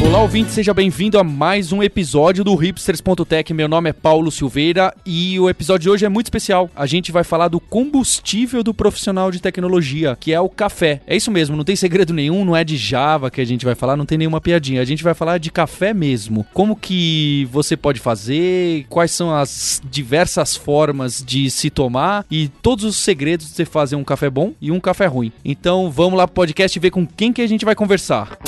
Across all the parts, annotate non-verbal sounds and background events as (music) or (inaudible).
Olá, ouvinte, seja bem-vindo a mais um episódio do Hipsters.tech. Meu nome é Paulo Silveira e o episódio de hoje é muito especial. A gente vai falar do combustível do profissional de tecnologia, que é o café. É isso mesmo, não tem segredo nenhum, não é de Java que a gente vai falar, não tem nenhuma piadinha. A gente vai falar de café mesmo. Como que você pode fazer, quais são as diversas formas de se tomar e todos os segredos de você fazer um café bom e um café ruim. Então vamos lá pro podcast e ver com quem que a gente vai conversar.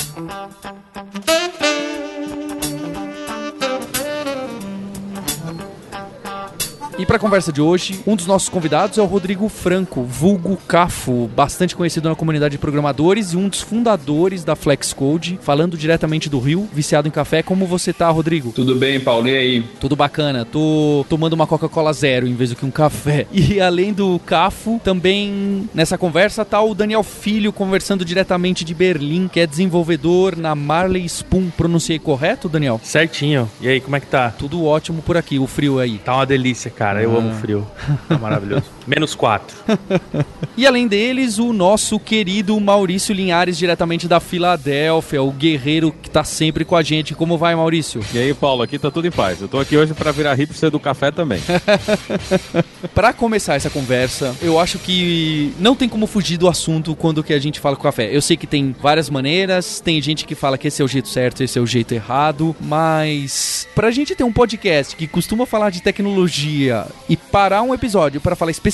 E para a conversa de hoje, um dos nossos convidados é o Rodrigo Franco, vulgo Cafo, bastante conhecido na comunidade de programadores e um dos fundadores da Flexcode, falando diretamente do Rio, viciado em café. Como você tá, Rodrigo? Tudo bem, Paulo? E aí? Tudo bacana. Tô tomando uma Coca-Cola zero em vez do que um café. (laughs) E além do Cafo, também nessa conversa tá o Daniel Filho conversando diretamente de Berlim, que é desenvolvedor na Marley Spoon. Pronunciei correto, Daniel? Certinho. E aí, como é que tá? Tudo ótimo por aqui, o frio aí. Tá uma delícia, cara. Eu Ah. amo frio. Tá maravilhoso. (laughs) Menos quatro. (laughs) E além deles, o nosso querido Maurício Linhares, diretamente da Filadélfia, o guerreiro que tá sempre com a gente. Como vai, Maurício? E aí, Paulo, aqui tá tudo em paz. Eu tô aqui hoje pra virar hipster do café também. (laughs) Pra começar essa conversa, eu acho que não tem como fugir do assunto quando que a gente fala com café. Eu sei que tem várias maneiras, tem gente que fala que esse é o jeito certo, esse é o jeito errado, mas pra gente ter um podcast que costuma falar de tecnologia e parar um episódio pra falar especificamente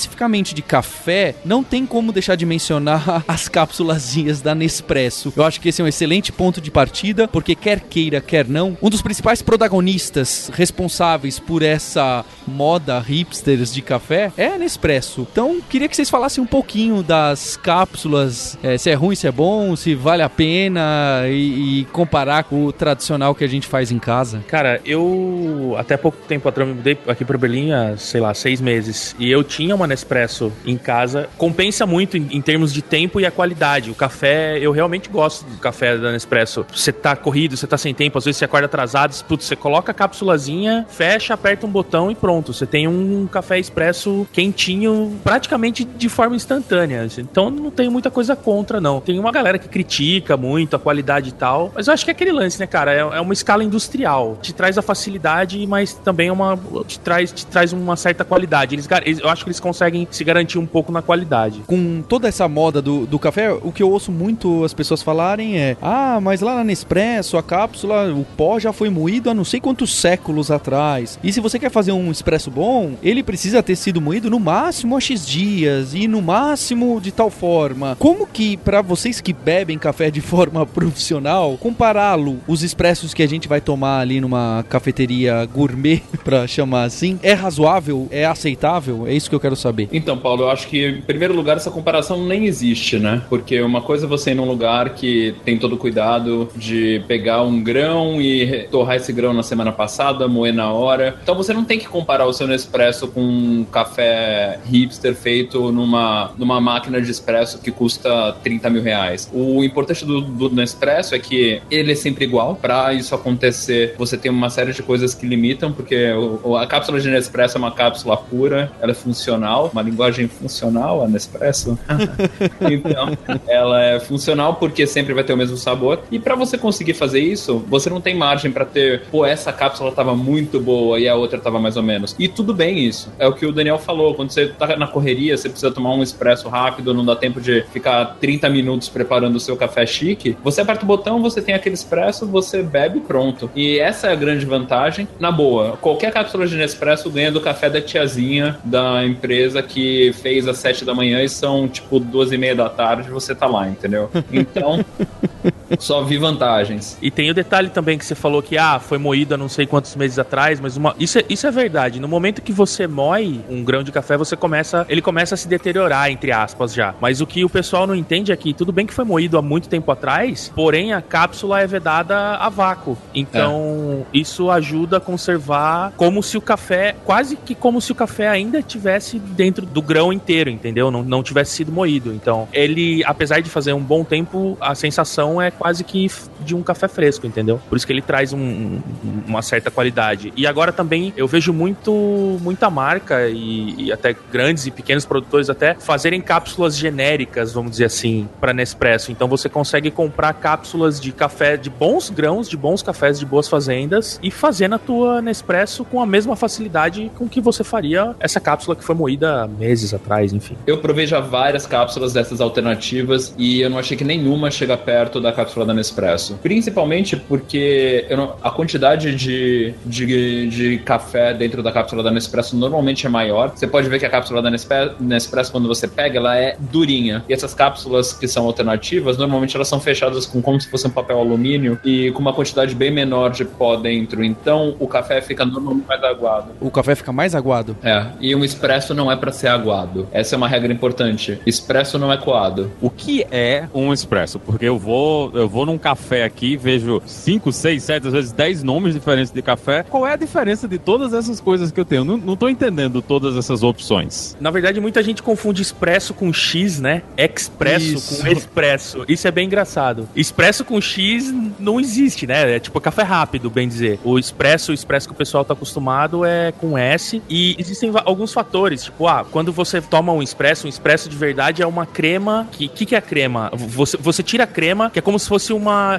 de café, não tem como deixar de mencionar (laughs) as cápsulazinhas da Nespresso. Eu acho que esse é um excelente ponto de partida, porque quer queira, quer não, um dos principais protagonistas responsáveis por essa moda hipsters de café é a Nespresso. Então, queria que vocês falassem um pouquinho das cápsulas, eh, se é ruim, se é bom, se vale a pena e, e comparar com o tradicional que a gente faz em casa. Cara, eu até pouco tempo atrás me mudei aqui pra Berlim há, sei lá, seis meses. E eu tinha uma Nespresso em casa. Compensa muito em, em termos de tempo e a qualidade. O café, eu realmente gosto do café da Nespresso. Você tá corrido, você tá sem tempo, às vezes você acorda atrasado, putz, você coloca a cápsulazinha, fecha, aperta um botão e pronto. Você tem um café expresso quentinho, praticamente de forma instantânea. Então não tenho muita coisa contra, não. Tem uma galera que critica muito a qualidade e tal, mas eu acho que é aquele lance, né, cara? É, é uma escala industrial. Te traz a facilidade, mas também é uma. Te traz, te traz uma certa qualidade. Eles- eu acho que eles conseguem se garantir um pouco na qualidade. Com toda essa moda do, do café, o que eu ouço muito as pessoas falarem é: Ah, mas lá na Nespresso, a cápsula, o pó já foi moído há não sei quantos séculos atrás. E se você quer fazer um expresso bom, ele precisa ter sido moído no máximo há X dias e no máximo de tal forma. Como que, pra vocês que bebem café de (laughs) forma profissional, compará-lo, os expressos que a gente vai tomar ali numa cafeteria gourmet, (laughs) pra chamar assim, é razoável? É aceitável? É isso que eu quero saber. Então, Paulo, eu acho que, em primeiro lugar, essa comparação nem existe, né? Porque uma coisa é você ir num lugar que tem todo o cuidado de pegar um grão e torrar esse grão na semana passada, moer na hora. Então você não tem que comparar o seu Nespresso com um café hipster feito numa, numa máquina de espresso que custa 30 mil reais. O importante do, do Nespresso é que ele é sempre igual. Para isso acontecer, você tem uma série de coisas que limitam, porque a cápsula de Nespresso é uma cápsula pura, ela é funcional, uma linguagem funcional, a Nespresso. (laughs) então, ela é funcional porque sempre vai ter o mesmo sabor. E para você conseguir fazer isso, você não tem margem para ter, pô, essa cápsula tava muito boa e a outra tava mais ou menos. E tudo bem isso. É o que o Daniel falou. Quando você tá na correria, você precisa tomar um expresso rápido, não dá tempo de ficar 30 minutos preparando o seu café chique. Você aperta o botão, você tem aquele expresso, você bebe pronto. E essa é a grande vantagem. Na boa, qualquer cápsula de Nespresso ganha do café da tiazinha da empresa que fez às 7 da manhã e são tipo duas e meia da tarde, você tá lá, entendeu? Então, (laughs) só vi vantagens. E tem o detalhe também que você falou que ah, foi moído há não sei quantos meses atrás, mas uma... isso, é, isso é verdade. No momento que você moe um grão de café, você começa. Ele começa a se deteriorar, entre aspas, já. Mas o que o pessoal não entende é que tudo bem que foi moído há muito tempo atrás, porém a cápsula é vedada a vácuo. Então, isso ajuda a conservar como se o café, quase que como se o café ainda tivesse dentro do grão inteiro, entendeu? Não, não tivesse sido moído. Então, ele, apesar de fazer um bom tempo, a sensação é quase que de um café fresco, entendeu? Por isso que ele traz um, um, uma certa qualidade. E agora também eu vejo muito muita marca e, e, até grandes e pequenos produtores até fazerem cápsulas genéricas, vamos dizer assim, para Nespresso. Então você consegue comprar cápsulas de café de bons grãos, de bons cafés de boas fazendas e fazer na tua Nespresso com a mesma facilidade com que você faria essa cápsula que foi moída meses atrás, enfim. Eu provei já várias cápsulas dessas alternativas e eu não achei que nenhuma chega perto da cápsula da Nespresso. Principalmente porque não, a quantidade de, de, de café dentro da cápsula da Nespresso normalmente é maior. Você pode ver que a cápsula da Nespresso, quando você pega, ela é durinha. E essas cápsulas que são alternativas, normalmente elas são fechadas com como se fosse um papel alumínio e com uma quantidade bem menor de pó dentro. Então o café fica normalmente mais aguado. O café fica mais aguado? É. E um expresso não é para ser aguado. Essa é uma regra importante. Expresso não é coado. O que é um expresso? Porque eu vou, eu vou num café aqui, vejo 5, 6, 7, às vezes 10 nomes diferentes de café. Qual é a diferença de todas essas coisas que eu tenho? Não, não tô entendendo todas essas opções. Na verdade, muita gente confunde expresso com X, né? Expresso Isso. com expresso. Isso é bem engraçado. Expresso com X não existe, né? É tipo café rápido, bem dizer. O expresso, o expresso que o pessoal tá acostumado é com S. E existem alguns fatores. Tipo, ah, quando você toma um expresso, um expresso de verdade é uma crema. O que, que, que, é a crema? Você, você tira a crema, que é como se fosse uma.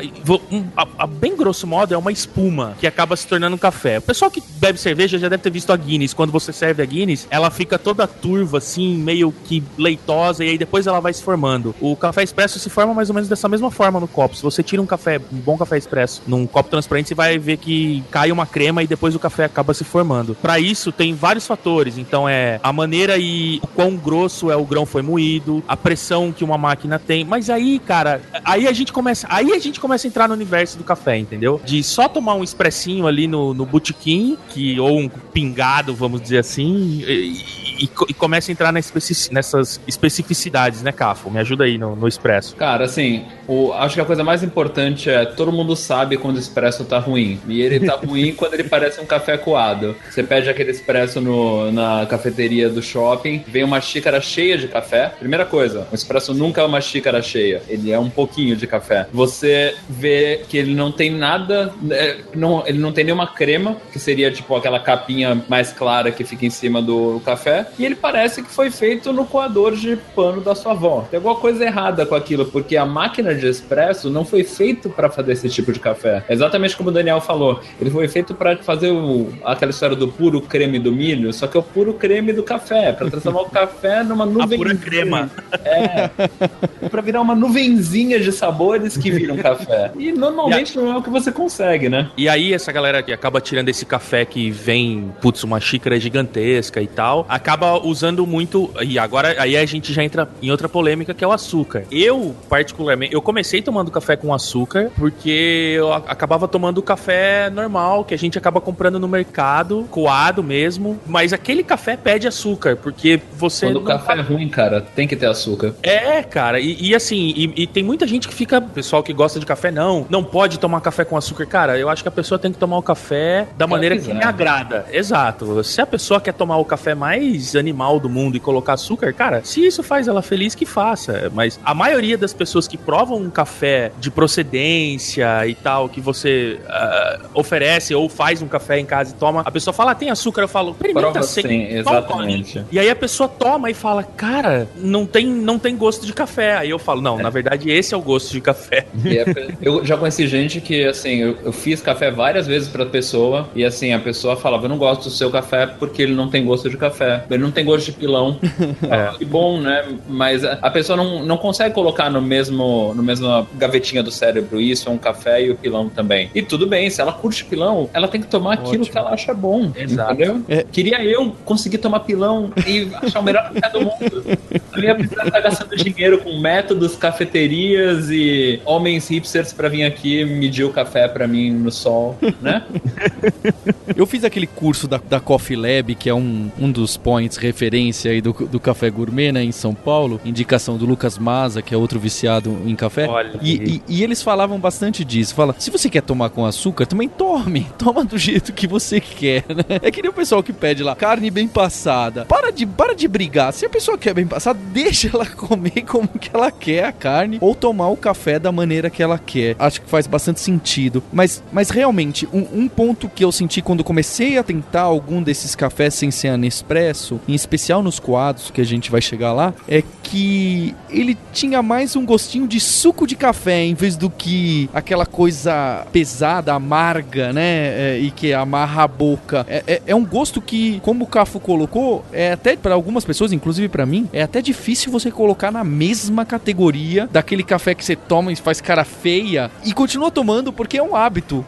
Um, a, a, bem grosso modo, é uma espuma que acaba se tornando um café. O pessoal que bebe cerveja já deve ter visto a Guinness. Quando você serve a Guinness, ela fica toda turva, assim, meio que leitosa, e aí depois ela vai se formando. O café expresso se forma mais ou menos dessa mesma forma no copo. Se você tira um café, um bom café expresso, num copo transparente, você vai ver que cai uma crema e depois o café acaba se formando. Para isso, tem vários fatores. Então, é a maneira e o quão grosso é o grão foi moído, a pressão que uma máquina tem. Mas aí, cara, aí a gente começa, aí a gente começa a entrar no universo do café, entendeu? De só tomar um expressinho ali no, no botequim, que ou um pingado, vamos dizer assim, e, e, e começa a entrar nessas especificidades, né, Cafo? Me ajuda aí no, no expresso. Cara, assim, o, acho que a coisa mais importante é todo mundo sabe quando o expresso tá ruim. E ele tá (laughs) ruim quando ele parece um café coado. Você pede aquele expresso no, na cafeteria do shopping, vem uma xícara cheia de café. Primeira coisa, o expresso nunca é uma xícara cheia, ele é um pouquinho de café. Você vê que ele não tem nada, é, não, ele não tem nenhuma crema, que seria tipo aquela capinha mais clara que fica em cima do café e ele parece que foi feito no coador de pano da sua avó. Tem alguma coisa errada com aquilo, porque a máquina de espresso não foi feito para fazer esse tipo de café. Exatamente como o Daniel falou, ele foi feito para fazer o, aquela história do puro creme do milho, só que é o puro creme do café, para transformar o café numa nuvem. A pura crema. É. para virar uma nuvenzinha de sabores que viram (laughs) café. E normalmente e a... não é o que você consegue, né? E aí essa galera que acaba tirando esse café que vem, putz, uma xícara gigantesca e tal, acaba usando muito. E agora aí a gente já entra em outra polêmica que é o açúcar. Eu, particularmente, eu comecei tomando café com açúcar porque eu acabava tomando café normal, que a gente acaba comprando no mercado, coado mesmo. Mas aquele café pede açúcar, porque você. Quando o café é ruim, cara, tem que ter açúcar. É, cara. E, e assim, e, e, tem muita gente que fica. Pessoal que gosta de café, não. Não pode tomar café com açúcar. Cara, eu acho que a pessoa tem que tomar o café da maneira que me agrada. Exato. Se a pessoa quer tomar o café mais animal do mundo e colocar açúcar, cara, se isso faz ela feliz, que faça. Mas a maioria das pessoas que provam um café de procedência e tal, que você uh, oferece ou faz um café em casa e toma, a pessoa fala, ah, tem açúcar, eu falo, experimenta sem. Sim, exatamente. E aí a pessoa toma e fala, cara, não tem, não tem gosto de café. Aí eu falo, não, é. na verdade esse é o gosto de café. É, eu já conheci gente que, assim, eu, eu fiz café várias vezes pra pessoa e, assim, a pessoa falava, eu não gosto do seu café porque ele não tem gosto de café ele não tem gosto de pilão. (laughs) é. Que bom, né? Mas a pessoa não, não consegue colocar no mesmo, no mesmo gavetinha do cérebro isso, é um café e o pilão também. E tudo bem, se ela curte pilão, ela tem que tomar Ótimo. aquilo que ela acha bom. Exato. Entendeu? É. Queria eu conseguir tomar pilão e achar o melhor café do mundo. Eu ia precisar estar gastando dinheiro com métodos, cafeterias e homens hipsters para vir aqui medir o café para mim no sol, né? (laughs) eu fiz aquele curso da, da Coffee Lab, que é um, um dos points referência aí do, do Café Gourmet, né, em São Paulo. Indicação do Lucas Maza, que é outro viciado em café. E, e, e, eles falavam bastante disso. Fala, se você quer tomar com açúcar, também tome. (laughs) Toma do jeito que você quer, né? É que nem o pessoal que pede lá, carne bem passada. Para de, para de brigar. Se a pessoa quer bem passada, (laughs) deixa ela comer como que ela quer a carne ou tomar o café da maneira que ela quer. Acho que faz bastante sentido. Mas, mas realmente, um, um ponto que eu senti quando comecei a tentar algum desses cafés sem ser Nespresso, em especial nos coados, que a gente vai chegar lá, é que ele tinha mais um gostinho de suco de café em vez do que aquela coisa pesada, amarga, né? É, e que amarra a boca. É, é, é um gosto que, como o Cafo colocou, é até para algumas pessoas, inclusive para mim, é até difícil você colocar na mesma categoria daquele café que você toma e faz cara feia e continua tomando porque é um hábito.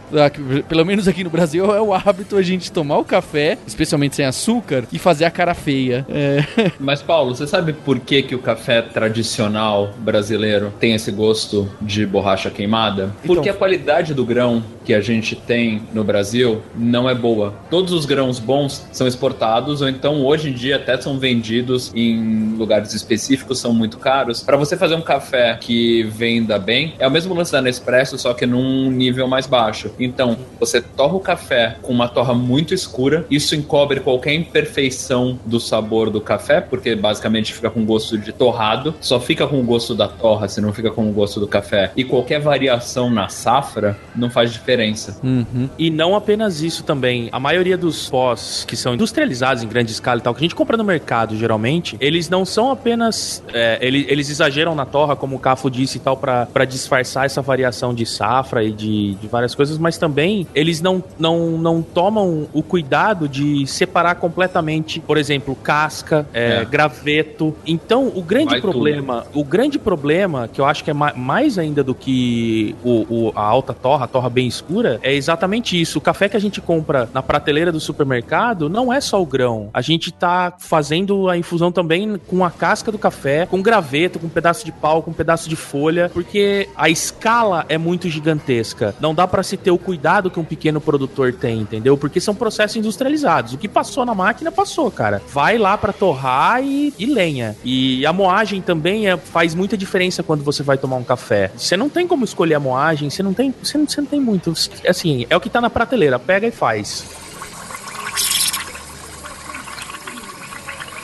Pelo menos aqui no Brasil é o hábito a gente tomar o café, especialmente sem açúcar, e fazer a cara feia. É. (laughs) Mas Paulo, você sabe por que, que o café tradicional brasileiro tem esse gosto de borracha queimada? Então- Porque a qualidade do grão que a gente tem no Brasil não é boa. Todos os grãos bons são exportados ou então hoje em dia até são vendidos em lugares específicos, são muito caros. Para você fazer um café que venda bem, é o mesmo lance da Nespresso, só que num nível mais baixo. Então, você torra o café com uma torra muito escura, isso encobre qualquer imperfeição do sabor do café, porque basicamente fica com gosto de torrado, só fica com o gosto da torra, se não fica com o gosto do café. E qualquer variação na safra não faz diferença. Uhum. E não apenas isso também. A maioria dos pós que são industrializados em grande escala e tal, que a gente compra no mercado geralmente, eles não são apenas. é, eles, eles exageram na torra, como o Cafo disse e tal, pra disfarçar essa variação de safra e de, de várias coisas, mas também eles não, não, não tomam o cuidado de separar completamente, por exemplo, casca, é, É. graveto. Então, o grande Vai tudo. problema, o grande problema, que eu acho que é ma- mais ainda do que o, o- a alta torra, a torra bem escura, é exatamente isso. O café que a gente compra na prateleira do supermercado não é só o grão. A gente tá fazendo a infusão também com a casca do café, com graveto, com um pedaço de pau, com um pedaço de folha, porque a escala é muito gigantesca. Não dá pra se ter o cuidado que um pequeno produtor tem, entendeu? Porque são processos industrializados. O que passou na máquina, passou, cara. Vai lá pra torrar e, e lenha. E a moagem também é- faz muita diferença quando você vai tomar um café. Você não tem como escolher a moagem, você não tem, você não, você não tem muito. Assim, é o que tá na prateleira, pega e faz.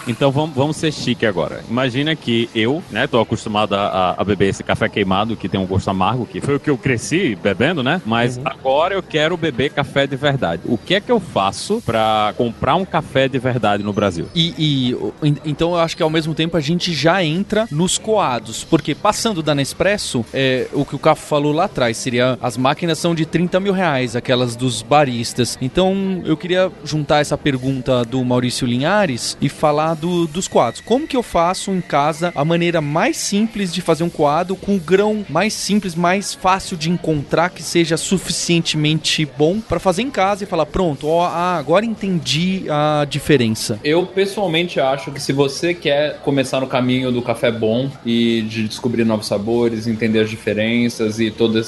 Então vamos, vamos ser chique agora. Imagina que eu, né, tô acostumado a, a beber esse café queimado que tem um gosto amargo, que foi o que eu cresci bebendo, né? Mas agora eu quero beber café de verdade. O que é que eu faço pra comprar um café de verdade no Brasil? E, e, então eu acho que ao mesmo tempo a gente já entra nos coados, porque passando da Nespresso, é, o que o Cafo falou lá atrás seria as máquinas são de 30 mil reais, aquelas dos baristas. Então eu queria juntar essa pergunta do Maurício Linhares e falar do- dos coados. Como que eu faço em casa a maneira mais simples de fazer um coado com o grão mais simples, mais fácil de encontrar que seja suficientemente bom para fazer em casa e falar pronto, ó, ah, agora entendi a diferença. Eu pessoalmente acho que se você quer começar no caminho do café bom e de descobrir novos sabores, entender as diferenças e toda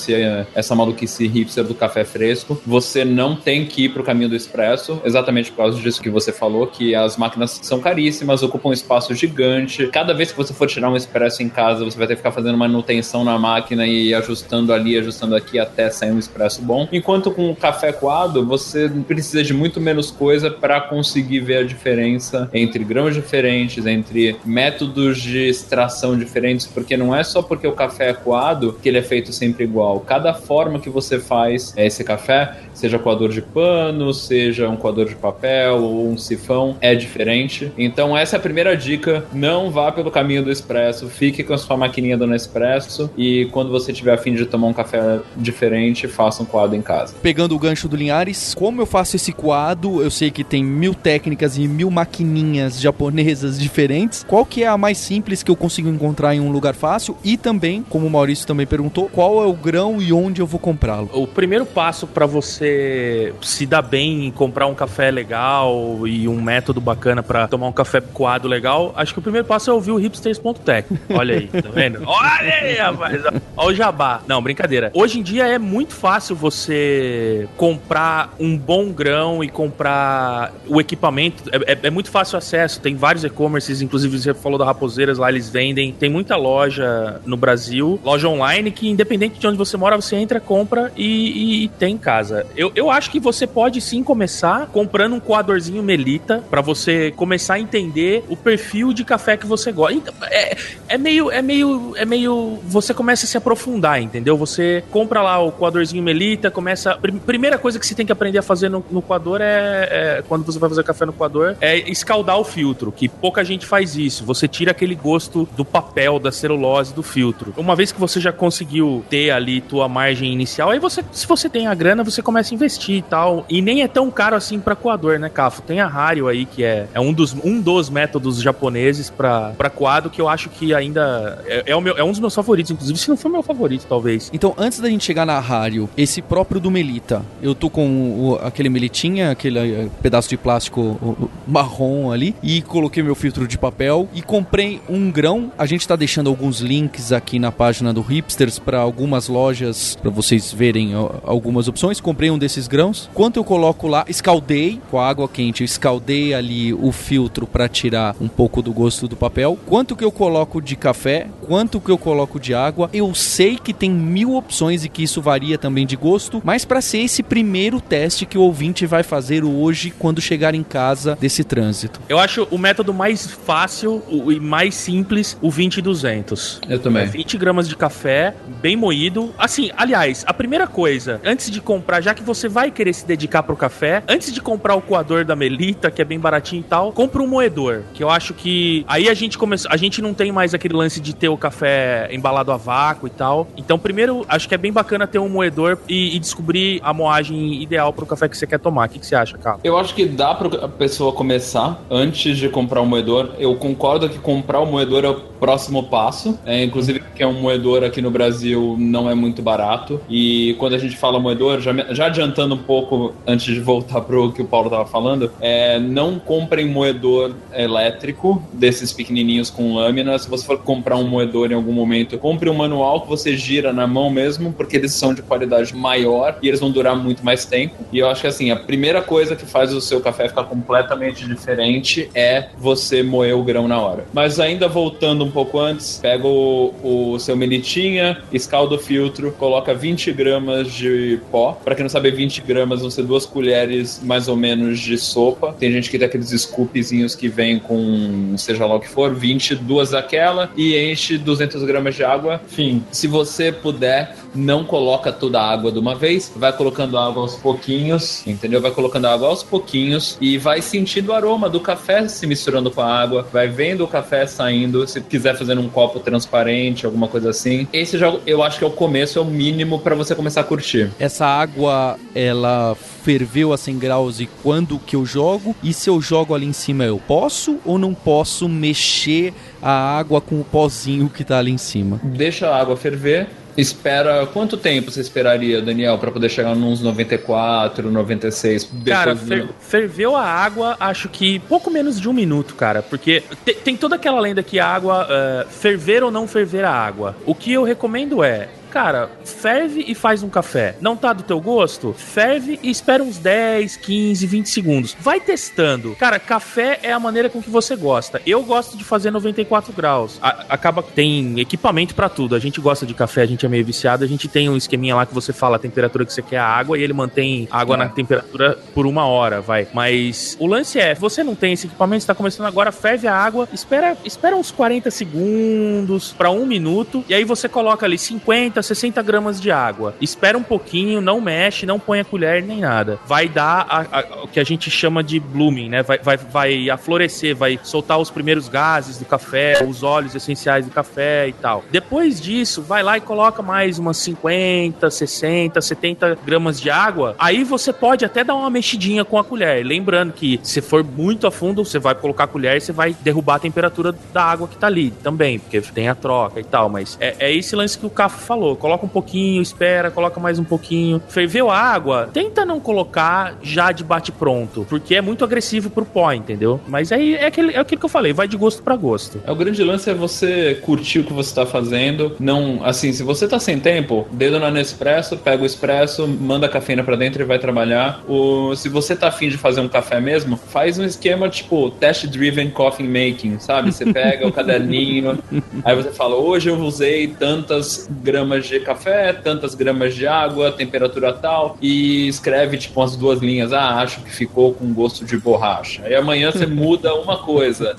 essa maluquice hipster do café fresco, você não tem que ir pro caminho do expresso, exatamente por causa disso que você falou, que as máquinas são caríssimas, ocupam um espaço gigante. Cada vez que você for tirar um expresso em casa, você vai ter que ficar fazendo manutenção na máquina e ajustando ali, ajustando aqui até sair um expresso bom. Enquanto com o café coado, você precisa de muito menos coisa para conseguir ver a diferença entre grãos diferentes, entre métodos de extração diferentes, porque não é só porque o café é coado que ele é feito sempre igual. Cada forma que você faz esse café, seja coador de pano, seja um coador de papel ou um sifão, é diferente. Então essa é a primeira dica, não vá pelo caminho do expresso, fique com a sua maquininha do Nespresso e quando você tiver a fim de tomar um café diferente, faça um coado em casa. Pegando o gancho do Linhares, como eu faço esse coado? Eu sei que tem mil técnicas e mil maquininhas japonesas diferentes. Qual que é a mais simples que eu consigo encontrar em um lugar fácil? E também, como o Maurício também perguntou, qual é o grão e onde eu vou comprá-lo? O primeiro passo pra você se dar bem em comprar um café legal e um método bacana pra tomar um café coado legal, acho que o primeiro passo é ouvir o hipsters.tech. Olha aí, tá vendo? (laughs) Olha aí, rapaz. Olha o jabá. Não, brincadeira. Hoje em dia é muito fácil você comprar um bom grão e comprar o equipamento. É, é- é muito fácil o acesso. Tem vários e-commerces, inclusive você falou da Raposeiras, lá eles vendem. Tem muita loja no Brasil, loja online, que independente de onde você mora, você entra, compra e, e- e tem em casa. Eu, eu acho que você pode sim começar comprando um coadorzinho Melita pra você começar a entender entender o perfil de café que você gosta. Então, é, é meio, é meio, é meio. Você começa a se aprofundar, entendeu? Você compra lá o coadorzinho Melita, começa. Primeira coisa que você tem que aprender a fazer no, no coador é, é, quando você vai fazer café no coador, é escaldar o filtro, que pouca gente faz isso. Você tira aquele gosto do papel, da celulose do filtro. Uma vez que você já conseguiu ter ali tua margem inicial, aí você, se você tem a grana, você começa a investir e tal. E nem é tão caro assim para coador, né, Cafo? Tem a Hario aí, que é, é um, dos, um dos métodos japoneses para coado que eu acho que ainda é, é, meu, é um dos meus favoritos, inclusive, se não for meu favorito, talvez. Então, antes da gente chegar na Hario, esse próprio do Melita, eu tô com o, aquele Melitinha, aquele uh, pedaço de plástico marrom ali, e coloquei meu filtro de papel e comprei um grão. A gente tá deixando alguns links aqui na página do Hipsters para algumas lojas, para vocês verem algumas opções. Comprei um desses grãos. Quanto eu coloco lá, escaldei com água quente, eu escaldei ali o filtro para tirar um pouco do gosto do papel. Quanto que eu coloco de café, quanto que eu coloco de água. Eu sei que tem mil opções e que isso varia também de gosto, mas para ser esse primeiro teste que o ouvinte vai fazer hoje quando chegar em casa desse trânsito. Eu acho o método mais fácil e mais simples o 20 e 200. Eu também. 20 gramas de café, bem moído. Assim, aliás, a primeira coisa, antes de comprar, já que você vai querer se dedicar pro café, antes de comprar o coador da Melita, que é bem baratinho e tal, compra um moedor, que eu acho que aí a gente começou, a gente não tem mais aquele lance de ter o café embalado a vácuo e tal. Então, primeiro, acho que é bem bacana ter um moedor e, e descobrir a moagem ideal pro café que você quer tomar. O que, que você acha, cara? Eu acho que dá pra pessoa começar antes de comprar o um moedor. Eu concordo que comprar o um moedor é o próximo passo. É, inclusive, que é um moedor aqui no Brasil não é muito barato. E quando a gente fala moedor, já, já adiantando um pouco antes de voltar pro que o Paulo tava falando, é, não comprem moedor elétrico desses pequenininhos com lâmina. Se você for comprar um moedor em algum momento, compre um manual que você gira na mão mesmo, porque eles são de qualidade maior e eles vão durar muito mais tempo. E eu acho que assim, a primeira coisa que faz o seu café ficar completamente diferente é você moer o grão na hora. Mas ainda voltando um pouco antes, pega o, o seu melitinha, escalda o filtro, coloca 20 gramas de pó. Para quem não sabe, 20 gramas vão ser duas colheres mais ou menos de sopa. Tem gente que tem aqueles scoopzinhos que vem com seja lá o que for, 20, duas daquela e enche 200 gramas de água. Fim. Se você puder, não coloca toda a água de uma vez, vai colocando água aos pouquinhos, entendeu? Vai colocando água aos pouquinhos e vai sentindo o aroma do café se misturando com a água, vai vendo o café saindo. Se quiser fazer um copo transparente, alguma coisa assim. Esse já eu acho que é o começo, é o mínimo para você começar a curtir. Essa água, ela ferveu a 100 graus e quando que eu jogo? E se eu jogo ali em cima, eu posso ou não posso mexer a água com o pozinho que tá ali em cima? Deixa a água ferver espera. Quanto tempo você esperaria, Daniel, para poder chegar nos 94, 96? Cara, fer, ferveu a água, acho que pouco menos de um minuto, cara. Porque te, tem toda aquela lenda que a água. Uh, ferver ou não ferver a água. O que eu recomendo é Cara, ferve e faz um café. Não tá do teu gosto? Ferve e espera uns 10, 15, 20 segundos. Vai testando. Cara, café é a maneira com que você gosta. Eu gosto de fazer 94 graus. A, acaba que tem equipamento para tudo. A gente gosta de café, a gente é meio viciado. A gente tem um esqueminha lá que você fala a temperatura que você quer a água e ele mantém a água é. na temperatura por uma hora, vai. Mas o lance é, você não tem esse equipamento, está começando agora, ferve a água, espera, espera uns 40 segundos para um minuto e aí você coloca ali 50 50, 60 gramas de água. Espera um pouquinho, não mexe, não põe a colher nem nada. Vai dar a, a, o que a gente chama de blooming, né? Vai, vai, vai aflorescer, vai soltar os primeiros gases do café, os óleos essenciais do café e tal. Depois disso, vai lá e coloca mais umas 50, 60, 70 gramas de água. Aí você pode até dar uma mexidinha com a colher. Lembrando que se for muito a fundo, você vai colocar a colher e você vai derrubar a temperatura da água que tá ali também, porque tem a troca e tal. Mas é, é esse lance que o Cafo falou falou, coloca um pouquinho, espera, coloca mais um pouquinho. Ferveu a água, tenta não colocar já de bate pronto, porque é muito agressivo pro pó, entendeu? Mas aí é, aquele, é aquilo que eu falei, vai de gosto para gosto. É o grande lance é você curtir o que você tá fazendo, não, assim, se você tá sem tempo, dedo na Nespresso, pega o espresso, manda a cafeína para dentro e vai trabalhar. O, se você tá afim de fazer um café mesmo, faz um esquema tipo test driven coffee making, sabe? Você pega o (laughs) caderninho, aí você fala, hoje eu usei tantas gramas gramas de café, tantas gramas de água, temperatura tal, e escreve tipo umas duas linhas. Ah, acho que ficou com gosto de borracha. Aí amanhã você (laughs) muda uma coisa.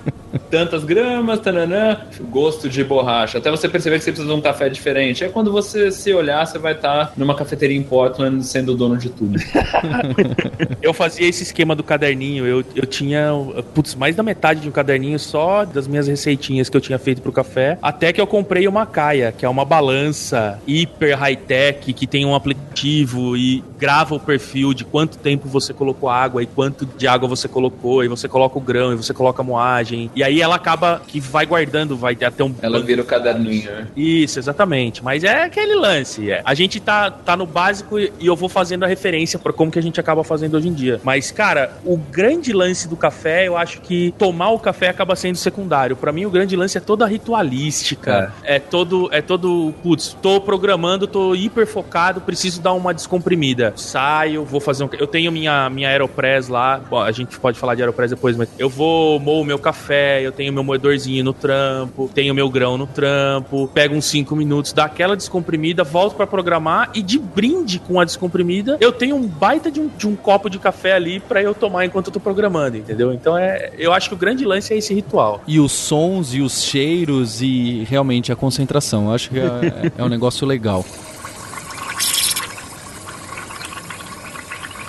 Tantas gramas, tananã, gosto de borracha. Até você perceber que você precisa de um café diferente. Aí quando você se olhar, você vai estar numa cafeteria em Portland sendo o dono de tudo. (laughs) eu fazia esse esquema do caderninho. Eu, eu tinha, putz, mais da metade de um caderninho só das minhas receitinhas que eu tinha feito pro café. Até que eu comprei uma Caia, que é uma balança hiper high-tech, que tem um aplicativo e grava o perfil de quanto tempo você colocou água e quanto de água você colocou. E você coloca o grão e você coloca a moagem. E aí ela acaba que vai guardando, vai até um. Ela vira o caderninho, né? Isso, exatamente. Mas é aquele lance. É. A gente tá, tá no básico e eu vou fazendo a referência para como que a gente acaba fazendo hoje em dia. Mas, cara, o grande lance do café, eu acho que tomar o café acaba sendo secundário. Para mim, o grande lance é toda a ritualística. É. é todo. É todo. Putz, tô programando, tô hiper focado, preciso dar uma descomprimida. Saio, vou fazer um. Eu tenho minha, minha Aeropress lá. Bom, a gente pode falar de Aeropress depois, mas eu vou moer o meu café eu tenho meu moedorzinho no trampo, tenho meu grão no trampo, pego uns 5 minutos, dá aquela descomprimida, volto para programar e de brinde com a descomprimida, eu tenho um baita de um, de um copo de café ali para eu tomar enquanto eu tô programando, entendeu? Então é, eu acho que o grande lance é esse ritual. E os sons e os cheiros e realmente a concentração, eu acho que é, é um negócio legal.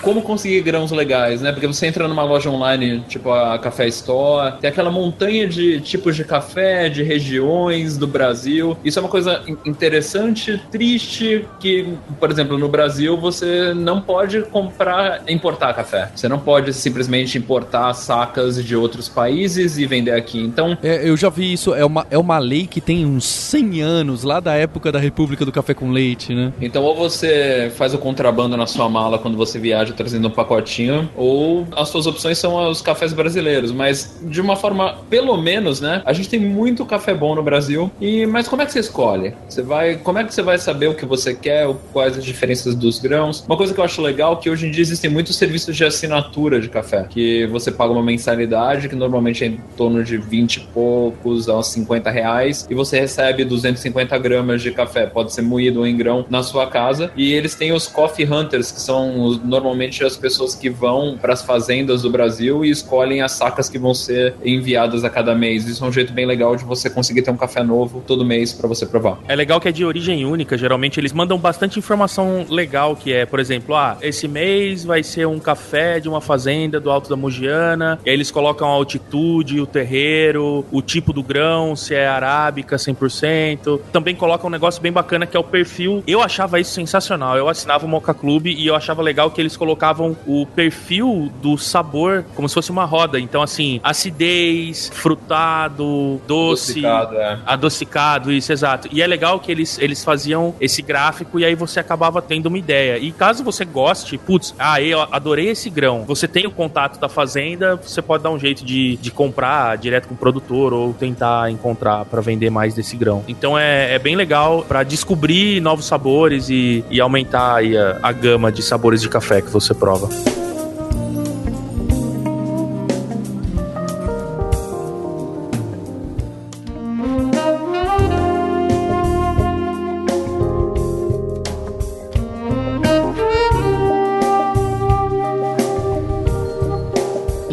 Como conseguir grãos legais, né? Porque você entra numa loja online, tipo a Café Store, tem aquela montanha de tipos de café, de regiões do Brasil. Isso é uma coisa interessante, triste, que, por exemplo, no Brasil você não pode comprar, importar café. Você não pode simplesmente importar sacas de outros países e vender aqui. Então. É, eu já vi isso, é uma, é uma lei que tem uns 100 anos, lá da época da República do Café com Leite, né? Então, ou você faz o contrabando na sua mala quando você viaja trazendo um pacotinho, ou as suas opções são os cafés brasileiros, mas de uma forma, pelo menos, né? A gente tem muito café bom no Brasil. E mas como é que você escolhe? Você vai, como é que você vai saber o que você quer, quais as diferenças dos grãos? Uma coisa que eu acho legal é que hoje em dia existem muitos serviços de assinatura de café, que você paga uma mensalidade que normalmente é em torno de 20 e poucos a 50 reais e você recebe 250 gramas de café, pode ser moído ou em grão na sua casa. E eles têm os Coffee Hunters, que são os, normalmente normalmente as pessoas que vão para as fazendas do Brasil e escolhem as sacas que vão ser enviadas a cada mês. Isso é um jeito bem legal de você conseguir ter um café novo todo mês para você provar. É legal que é de origem única, geralmente eles mandam bastante informação legal, que é, por exemplo, ah, esse mês vai ser um café de uma fazenda do Alto da Mugiana, e aí eles colocam a altitude, o terreiro, o tipo do grão, se é arábica 100%. Também colocam um negócio bem bacana que é o perfil. Eu achava isso sensacional. Eu assinava o Mocha Club e eu achava legal que eles colocavam colocavam o perfil do sabor como se fosse uma roda. Então, assim, acidez, frutado, doce, adocicado, é. adocicado, isso, exato. E é legal que eles, eles faziam esse gráfico e aí você acabava tendo uma ideia. E caso você goste, putz, ah, eu adorei esse grão. Você tem o contato da fazenda, você pode dar um jeito de, de comprar direto com o produtor ou tentar encontrar para vender mais desse grão. Então é, é bem legal para descobrir novos sabores e, e aumentar a, a gama de sabores de café que você você prova.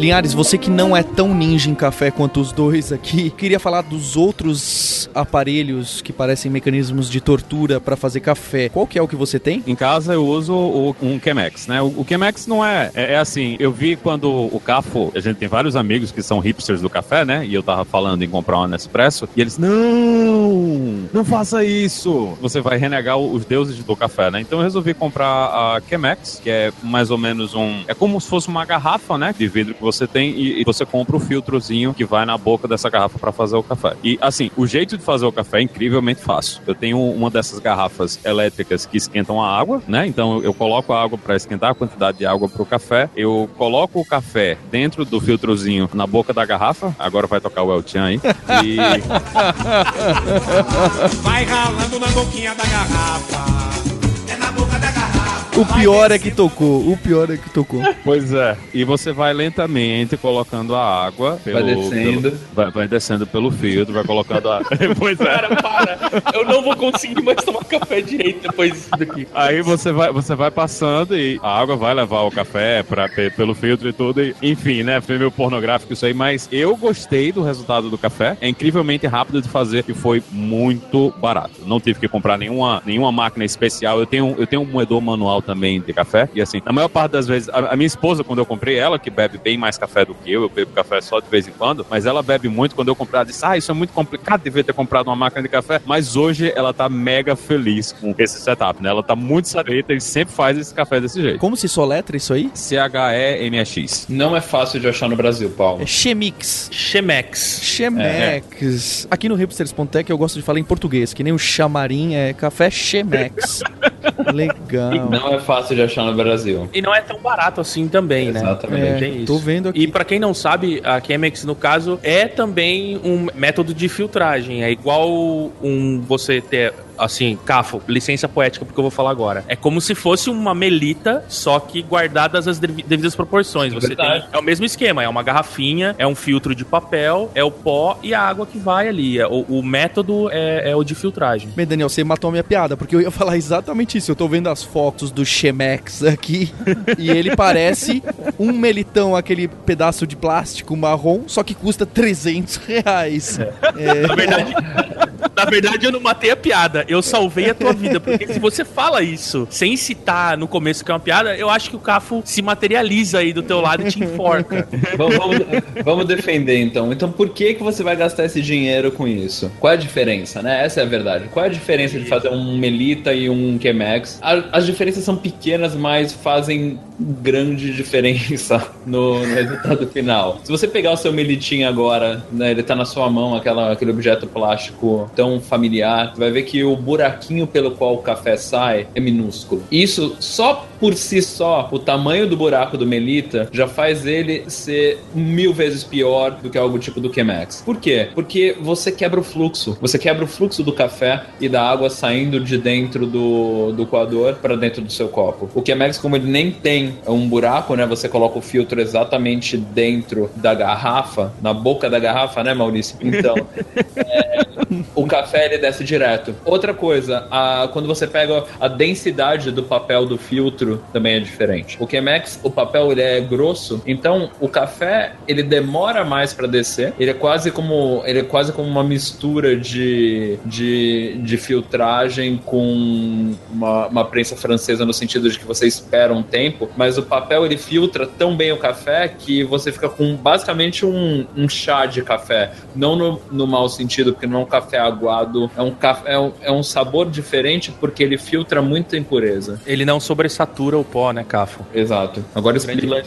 Linhares, você que não é tão ninja em café quanto os dois aqui, queria falar dos outros aparelhos que parecem mecanismos de tortura para fazer café. Qual que é o que você tem? Em casa eu uso o, um Chemex, né? O, o Chemex não é, é, é assim, eu vi quando o Cafo, a gente tem vários amigos que são hipsters do café, né? E eu tava falando em comprar um Nespresso, e eles, não, não faça isso. Você vai renegar os deuses do café, né? Então eu resolvi comprar a Chemex, que é mais ou menos um, é como se fosse uma garrafa, né? De vidro que você tem e, e você compra o filtrozinho que vai na boca dessa garrafa para fazer o café. E assim, o jeito de fazer o café é incrivelmente fácil. Eu tenho uma dessas garrafas elétricas que esquentam a água, né? Então eu, eu coloco a água para esquentar a quantidade de água para o café. Eu coloco o café dentro do filtrozinho na boca da garrafa. Agora vai tocar o El Chan aí. E... (laughs) vai ralando na boquinha da garrafa. O pior é que tocou. O pior é que tocou. Pois é. E você vai lentamente colocando a água. Pelo, Vai descendo. pelo- vai, vai descendo pelo filtro, vai colocando a. (laughs) pois é. Cara, para. Eu não vou conseguir mais tomar café direito depois disso daqui. Aí você vai, você vai passando e a água vai levar o café pra, pe- pelo filtro e tudo. E, enfim, né? Foi meio pornográfico isso aí, mas eu gostei do resultado do café. É incrivelmente rápido de fazer e foi muito barato. Não tive que comprar nenhuma, nenhuma máquina especial. Eu tenho, eu tenho um moedor manual também de café. E assim, na maior parte das vezes, a, a minha esposa, quando eu comprei, ela que bebe bem mais café do que eu, eu bebo café só de vez em quando, mas ela bebe muito. Quando eu comprei, ela disse: Ah, isso é muito complicado, devia ter comprado uma máquina de café. Mas hoje ela tá mega feliz com esse setup, né? Ela tá muito satisfeita e sempre faz esse café desse jeito. Como se soletra isso aí? C-H-E-M-E-X. Não é fácil de achar no Brasil, Paulo. É Chemix. Chemex. Chemex. Aqui no Hipsters.tech eu gosto de falar em português, que nem o chamarim é café Chemex. (laughs) Legal. Não é fácil de achar no Brasil. E não é tão barato assim também, né? Exatamente. É, tô vendo aqui. E pra quem não sabe, a Chemex, no caso, é também um método de filtragem. É igual um você ter, assim, cafo, licença poética, porque eu vou falar agora. É como se fosse uma melita, só que guardadas as devi- devidas proporções. Você Verdade. tem, é o mesmo esquema, é uma garrafinha, é um filtro de papel, é o pó e a água que vai ali. É, O, o método é, é o de filtragem. Bem, Daniel, você matou a minha piada, porque eu ia falar exatamente isso. Eu tô vendo as fotos do Chemex aqui (laughs) e ele parece um melitão, aquele pedaço de plástico marrom, só que custa 300 reais. É, Na verdade, na verdade, eu não matei a piada, eu salvei a tua vida. Porque se você fala isso sem citar no começo que é uma piada, eu acho que o Cafo se materializa aí do teu lado e te enforca. vamos, vamos- vamos defender então. Então, por que, que você vai gastar esse dinheiro com isso? Qual é a diferença, né? Essa é a verdade. Qual é a diferença de fazer um Melita e um Chemex? As diferenças são pequenas, mas fazem grande diferença (laughs) no, no resultado final. Se você pegar o seu Melitinho agora, né, ele tá na sua mão, aquela, aquele objeto plástico tão familiar, você vai ver que o buraquinho pelo qual o café sai é minúsculo. Isso, só por si só, o tamanho do buraco do Melita já faz ele ser mil vezes pior do que algo tipo do Chemex. Por quê? Porque você quebra o fluxo. Você quebra o fluxo do café e da água saindo de dentro do, do coador para dentro do seu copo. O Chemex, como ele nem tem um buraco, né? Você coloca o filtro exatamente dentro da garrafa, na boca da garrafa, né, Maurício? Então, (laughs) o café ele desce direto. Outra coisa, a- quando você pega a densidade do papel do filtro também é diferente. O Chemex, o papel ele é grosso, então o café ele demora mais para descer. Ele é quase como ele é quase como uma mistura de, de, de filtragem com uma, uma prensa francesa no sentido de que você espera um tempo, mas o papel ele filtra tão bem o café que você fica com basicamente um, um chá de café, não no, no mau sentido, porque não é um café aguado, é um, café, é, um, é um sabor diferente porque ele filtra muita impureza. Ele não sobresatura o pó, né, Cafo? Exato. Agora explica é.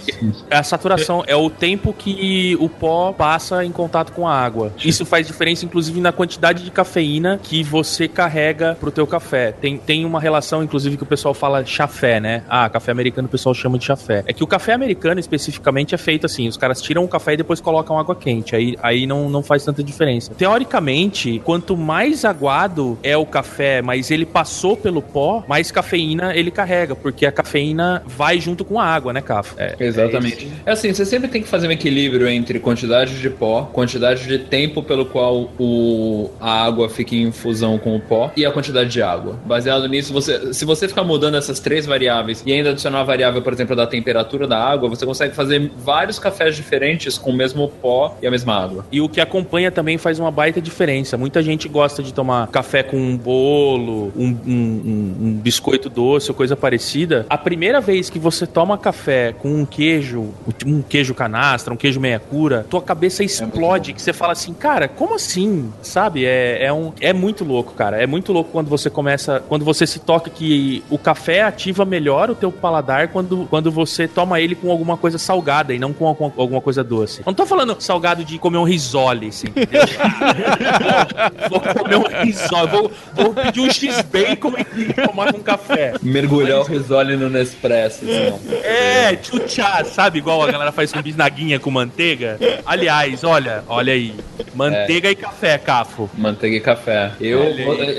A saturação é o tempo que o pó passa em contato com a água. Isso faz diferença, inclusive, na quantidade de cafeína que você carrega pro teu café. Tem, tem uma relação, inclusive, que o pessoal fala chafé, né? Ah, café americano o pessoal chama de chafé. É que o café americano, especificamente, é feito assim. Os caras tiram o café e depois colocam água quente. Aí, aí não, não faz tanta diferença. Teoricamente, quanto mais aguado é o café, mas ele passou pelo pó, mais cafeína ele carrega. Porque a cafeína vai junto com a água, né, Cafo? É, Exatamente. É, assim, você sempre tem que fazer um equilíbrio entre quantidade de pó, quantidade de tempo pelo qual o, a água fica em infusão com o pó e a quantidade de água. Baseado nisso, você, se você ficar mudando essas três variáveis e ainda adicionar a variável, por exemplo, da temperatura da água, você consegue fazer vários cafés diferentes com o mesmo pó e a mesma água. E o que acompanha também faz uma baita diferença. Muita gente gosta de tomar café com um bolo, um, um- um- biscoito doce ou coisa parecida. A primeira vez que você toma café com um queijo, um queijo canastra, um queijo meia cura, tua cabeça explode, que você fala assim, cara, como assim? Sabe? É, é, um, é muito louco, cara. É muito louco quando você começa, quando você se toca que o café ativa melhor o teu paladar quando, quando você toma ele com alguma coisa salgada e não com alguma, alguma coisa doce. Eu não tô falando salgado de comer um risole, assim. entendeu? (laughs) (laughs) vou, comer um risole, vou, vou pedir um X-Bacon e tomar um café. Mergulhar o risole no Nespresso. Assim, ó. É, tchutchá, sabe? Igual a galera faz com bisnaguinha com manteiga. Aliás, olha, olha aí. Manteiga e café, Cafo. Manteiga e café. Eu,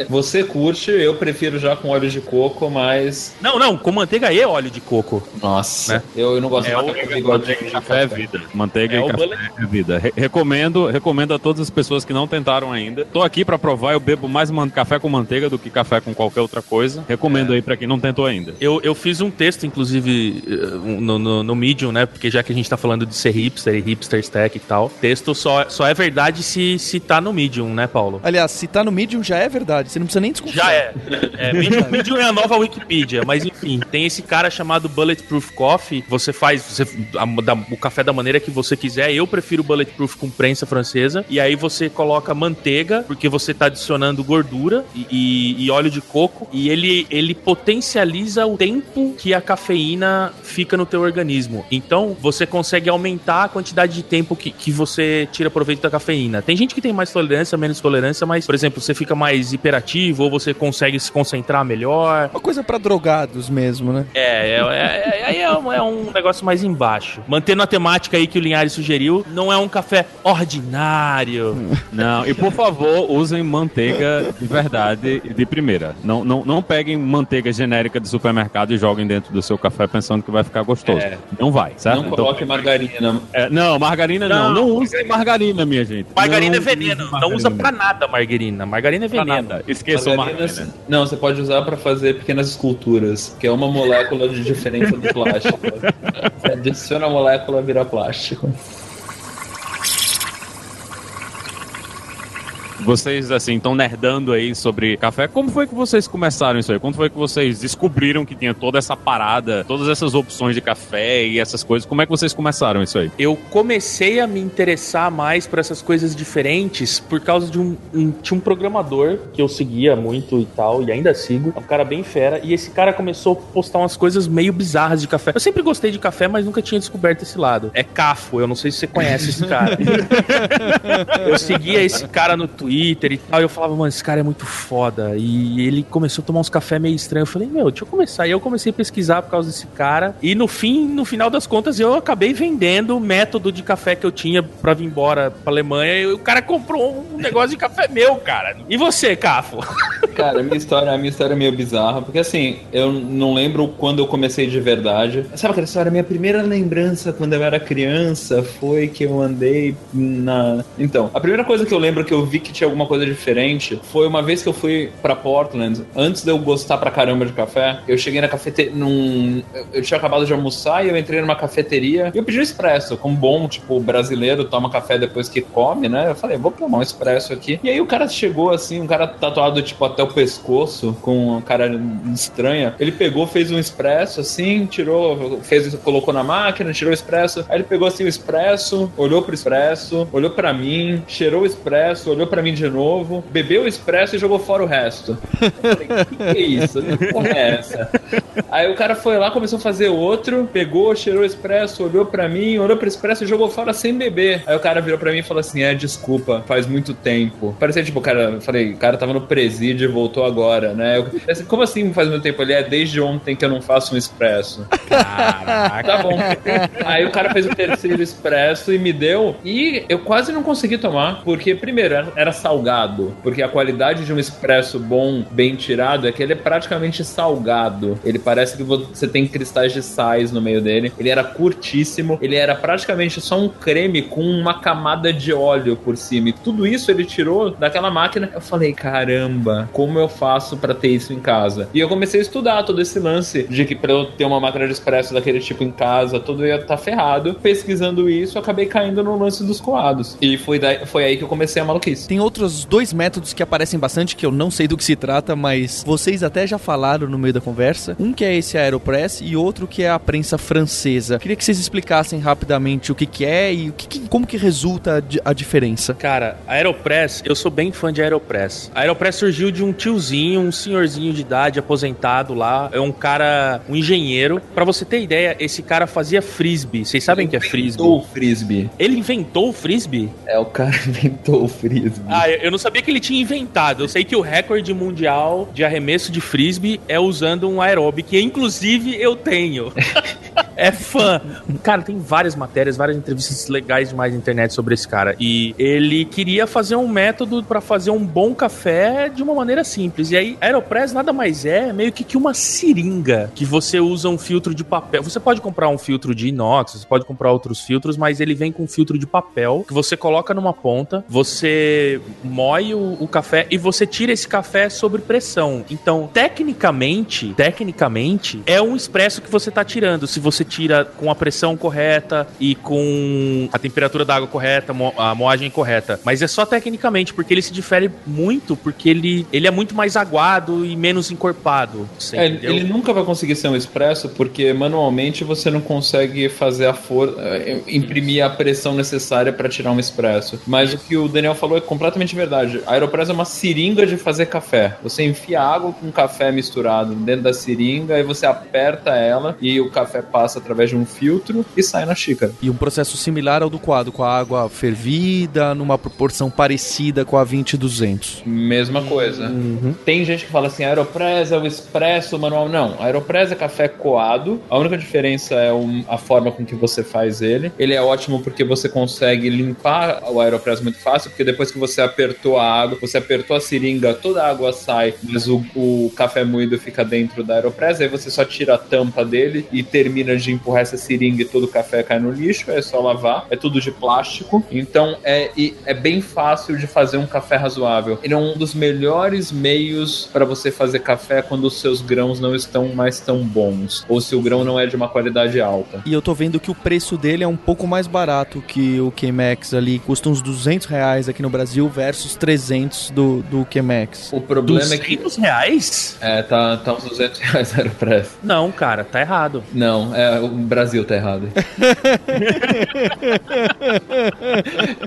você curte, eu prefiro já com óleo de coco, mas. Não, não, com manteiga e óleo de coco. Nossa, Né? eu, eu não gosto É de café Manteiga de e café é vida. Manteiga É e café é vida. Re- recomendo, recomendo a todas as pessoas que não tentaram ainda. Tô aqui pra provar, eu bebo mais café com manteiga do que café com qualquer outra coisa. Recomendo aí pra quem não tentou ainda. Eu, eu fiz um texto, inclusive, eh, no, no, no Medium, né? Porque já que a gente tá falando de ser hipster e hipster stack e tal, texto só, só é verdade se, se tá no Medium, né, Paulo? Aliás, se tá no Medium já é verdade, você não precisa nem desconfiar. Já é. é Medium, Medium é a nova Wikipedia, mas enfim, tem esse cara chamado Bulletproof Coffee. Você faz você, a- da- o café da maneira que você quiser. Eu prefiro Bulletproof com prensa francesa. E aí você coloca manteiga, porque você tá adicionando gordura e, e- e óleo de coco. E ele, ele potencializa o tempo que a cafeína fica no teu organismo. Então você consegue aumentar a quantidade de tempo que, que você tira proveito da cafeína. Tem gente que tem mais tolerância, menos tolerância, mas, por exemplo, você fica mais hiperativo ou você consegue se concentrar melhor. Uma coisa pra drogados mesmo, né? É, é, é, é, aí é, um, é um negócio mais embaixo. Mantendo a temática aí que o Linhares sugeriu, não é um café ordinário. Não, e por favor, usem manteiga de verdade de primeira. Não, não, não peguem manteiga genérica de supermercado e joguem dentro do seu café pensando que vai ficar gostoso. É. Não vai, certo? Não Então, coloque margarina. é, não, margarina não. Não, Não, usem margarina, minha gente. Margarina Não é veneno, usem não usa margarina. pra nada margarina. Margarina é veneno. Esqueçam Margarinas- margarina. Não, você pode usar pra fazer pequenas esculturas, que é uma molécula de diferença do plástico. (laughs) Você adiciona a molécula, vira plástico. Vocês, assim, estão nerdando aí sobre café. Como foi que vocês começaram isso aí? Quando foi que vocês descobriram que tinha toda essa parada, todas essas opções de café e essas coisas? Como é que vocês começaram isso aí? eu comecei a me interessar mais por essas coisas diferentes por causa de um, um- tinha um programador que eu seguia muito e tal e ainda sigo, é um cara bem fera e esse cara começou a postar umas coisas meio bizarras de café. Eu sempre gostei de café, mas nunca tinha descoberto esse lado. É Cafo, eu não sei se você conhece esse cara. (laughs) eu seguia esse cara no Twitter e tal, e eu falava, mano, esse cara é muito foda. E ele começou a tomar uns café meio estranho. Eu falei, meu, deixa eu começar. E eu comecei a pesquisar por causa desse cara. E no fim, no final das contas, eu acabei vendendo o método de café que eu tinha pra vir embora pra Alemanha. E o cara comprou um negócio de café meu, cara. E você, Cafo? (laughs) Cara, a minha história, a minha história é meio bizarra, porque assim, eu não lembro quando eu comecei de verdade. Sabe aquela história? Minha primeira lembrança quando eu era criança foi que eu andei na. Então, a primeira coisa que eu lembro que eu vi que tinha alguma coisa diferente foi uma vez que eu fui pra Portland, antes de eu gostar pra caramba de café, eu cheguei na cafeteria. Num... eu- tinha acabado de almoçar e eu entrei numa cafeteria e eu pedi um expresso, como bom, tipo, brasileiro toma café depois que come, né? Eu falei, vou tomar um expresso aqui. E aí o cara chegou assim, um cara tatuado tipo até o pescoço, com uma cara estranha. Ele pegou, fez um expresso assim, tirou, fez, colocou na máquina, tirou o expresso. Aí ele pegou assim o expresso, olhou pro expresso, olhou pra mim, cheirou o expresso, olhou pra mim de novo, bebeu o expresso e jogou fora o resto. Eu falei, que, que é isso? Que porra é essa? Aí o cara foi lá, começou a fazer outro, pegou, cheirou o expresso, olhou pra mim, olhou pro expresso e jogou fora sem beber. Aí o cara virou pra mim e falou assim: É, desculpa, faz muito tempo. Parecia tipo, o cara, falei, o cara tava no presídio e voltou agora, né? Eu, assim, Como assim faz muito tempo? Ele é desde ontem que eu não faço um expresso. Caraca. Tá bom. Aí o cara fez o terceiro expresso e me deu. E eu quase não consegui tomar, porque, primeiro, era salgado. Porque a qualidade de um expresso bom, bem tirado, é que ele é praticamente salgado. Ele parece que você tem cristais de sais no meio dele. Ele era curtíssimo. Ele era praticamente só um creme com uma camada de óleo por cima. E tudo isso ele tirou daquela máquina. Eu falei, caramba, como eu faço pra ter isso em casa? E eu comecei a estudar todo esse lance de que pra eu ter uma máquina de expresso daquele tipo em casa, tudo ia estar ferrado. Pesquisando isso, eu acabei caindo no lance dos coados. E foi, daí, foi aí que eu comecei a maluquice. Tem outros dois métodos que aparecem bastante, que eu não sei do que se trata, mas vocês até já falaram no meio da conversa. Um que é esse Aeropress e outro que é a prensa francesa. Queria que vocês explicassem rapidamente o que, que é e o que que- como que resulta a a diferença. Cara, a Aeropress, eu sou bem fã de Aeropress. A Aeropress surgiu de um tiozinho, um senhorzinho de idade aposentado lá. É um cara, um engenheiro. Pra você ter ideia, esse cara fazia frisbee. Vocês sabem o que é frisbee? Inventou o frisbee. Ele inventou o frisbee? É, o cara (laughs) inventou o frisbee. Ah, eu não sabia que ele tinha inventado. Eu sei que o recorde mundial de arremesso de frisbee é usando um aeróbic, que inclusive eu tenho. (laughs) é fã. Cara, tem várias matérias, várias entrevistas legais demais na internet sobre esse cara. E ele queria fazer um método para fazer um bom café de uma maneira simples. E aí, Aeropress nada mais é meio que, uma seringa que você usa um filtro de papel. Você pode comprar um filtro de inox, você pode comprar outros filtros, mas ele vem com um filtro de papel que você coloca numa ponta, você moe o, o café e você tira esse café sob pressão. Então, tecnicamente, tecnicamente, é um expresso que você está tirando. Se você tira com a pressão correta e com a temperatura da água correta, a moagem correta. Mas é só tecnicamente, porque ele se difere muito, porque ele, ele é muito mais aguado e menos encorpado. É, ele nunca vai conseguir ser um expresso, porque manualmente você não consegue fazer a força, eh, imprimir a pressão necessária para tirar um expresso. Mas o que o Daniel falou é completamente verdade. A Aeropress é uma seringa de fazer café. Você enfia água com café misturado dentro da seringa e você aperta ela e o café passa através de um filtro e sai na xícara. E um processo similar ao do quadro, com a água fervida, numa proporção parecida com a 20200. Mesma coisa. Uhum. Tem gente que fala assim, Aeropress é o expresso manual. Não, Aeropress é café coado. A única diferença é um, a forma com que você faz ele. Ele é ótimo porque você consegue limpar o Aeropress muito fácil, porque depois que você apertou a água, você apertou a seringa, toda a água sai, mas o, o café moído fica dentro da Aeropress, aí você só tira a tampa dele e termina de empurrar essa seringa e todo o café cai no lixo, é só lavar. É tudo de plástico. Então é, é bem fácil de fazer um café razoável. Ele é um dos melhores meios para você fazer café quando os seus grãos não estão mais tão bons, ou se o grão não é de uma qualidade alta. E eu tô vendo que o preço dele é um pouco mais barato que o Chemex ali, custa uns 200 reais aqui no Brasil versus 300 do, do Chemex. O problema é que... 200 reais? É, tá, tá uns 200 reais (laughs) Aeropress. Não, cara, tá errado. Não, é, o Brasil tá errado. (laughs)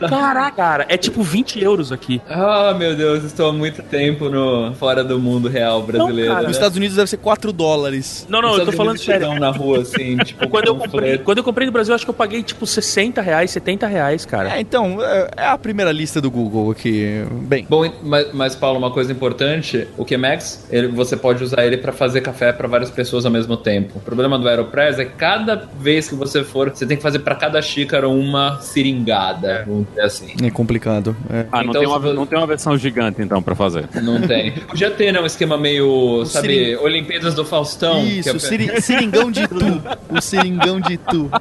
Caraca, cara, é tipo 20 euros aqui. Ah, meu Deus, estou há muito tempo no, fora do mundo real brasileiro. Não, cara, né? Nos Estados Unidos deve ser 4 dólares. Não, não, eu tô falando sério. na rua, assim, (laughs) tipo, quando, eu comprei, quando eu comprei no Brasil, acho que eu paguei tipo 60 reais, 70 reais, cara. É, então, é, é a primeira lista do Google aqui. Bem. Bom, mas, mas Paulo, uma coisa importante: o Chemex, ele, você pode usar ele para fazer café para várias pessoas ao mesmo tempo. O problema do Aeropress é que cada vez que você for, você tem que fazer para cada xícara uma seringada, vamos dizer assim. É complicado. É. Ah, não, então, tem uma, não tem uma versão gigante então para fazer. Não tem. (laughs) Podia ter, né? Um esquema meio, o sabe. Olimpíadas do Faustão. Isso, é... seri... seringão de tu. O seringão de tu. (laughs)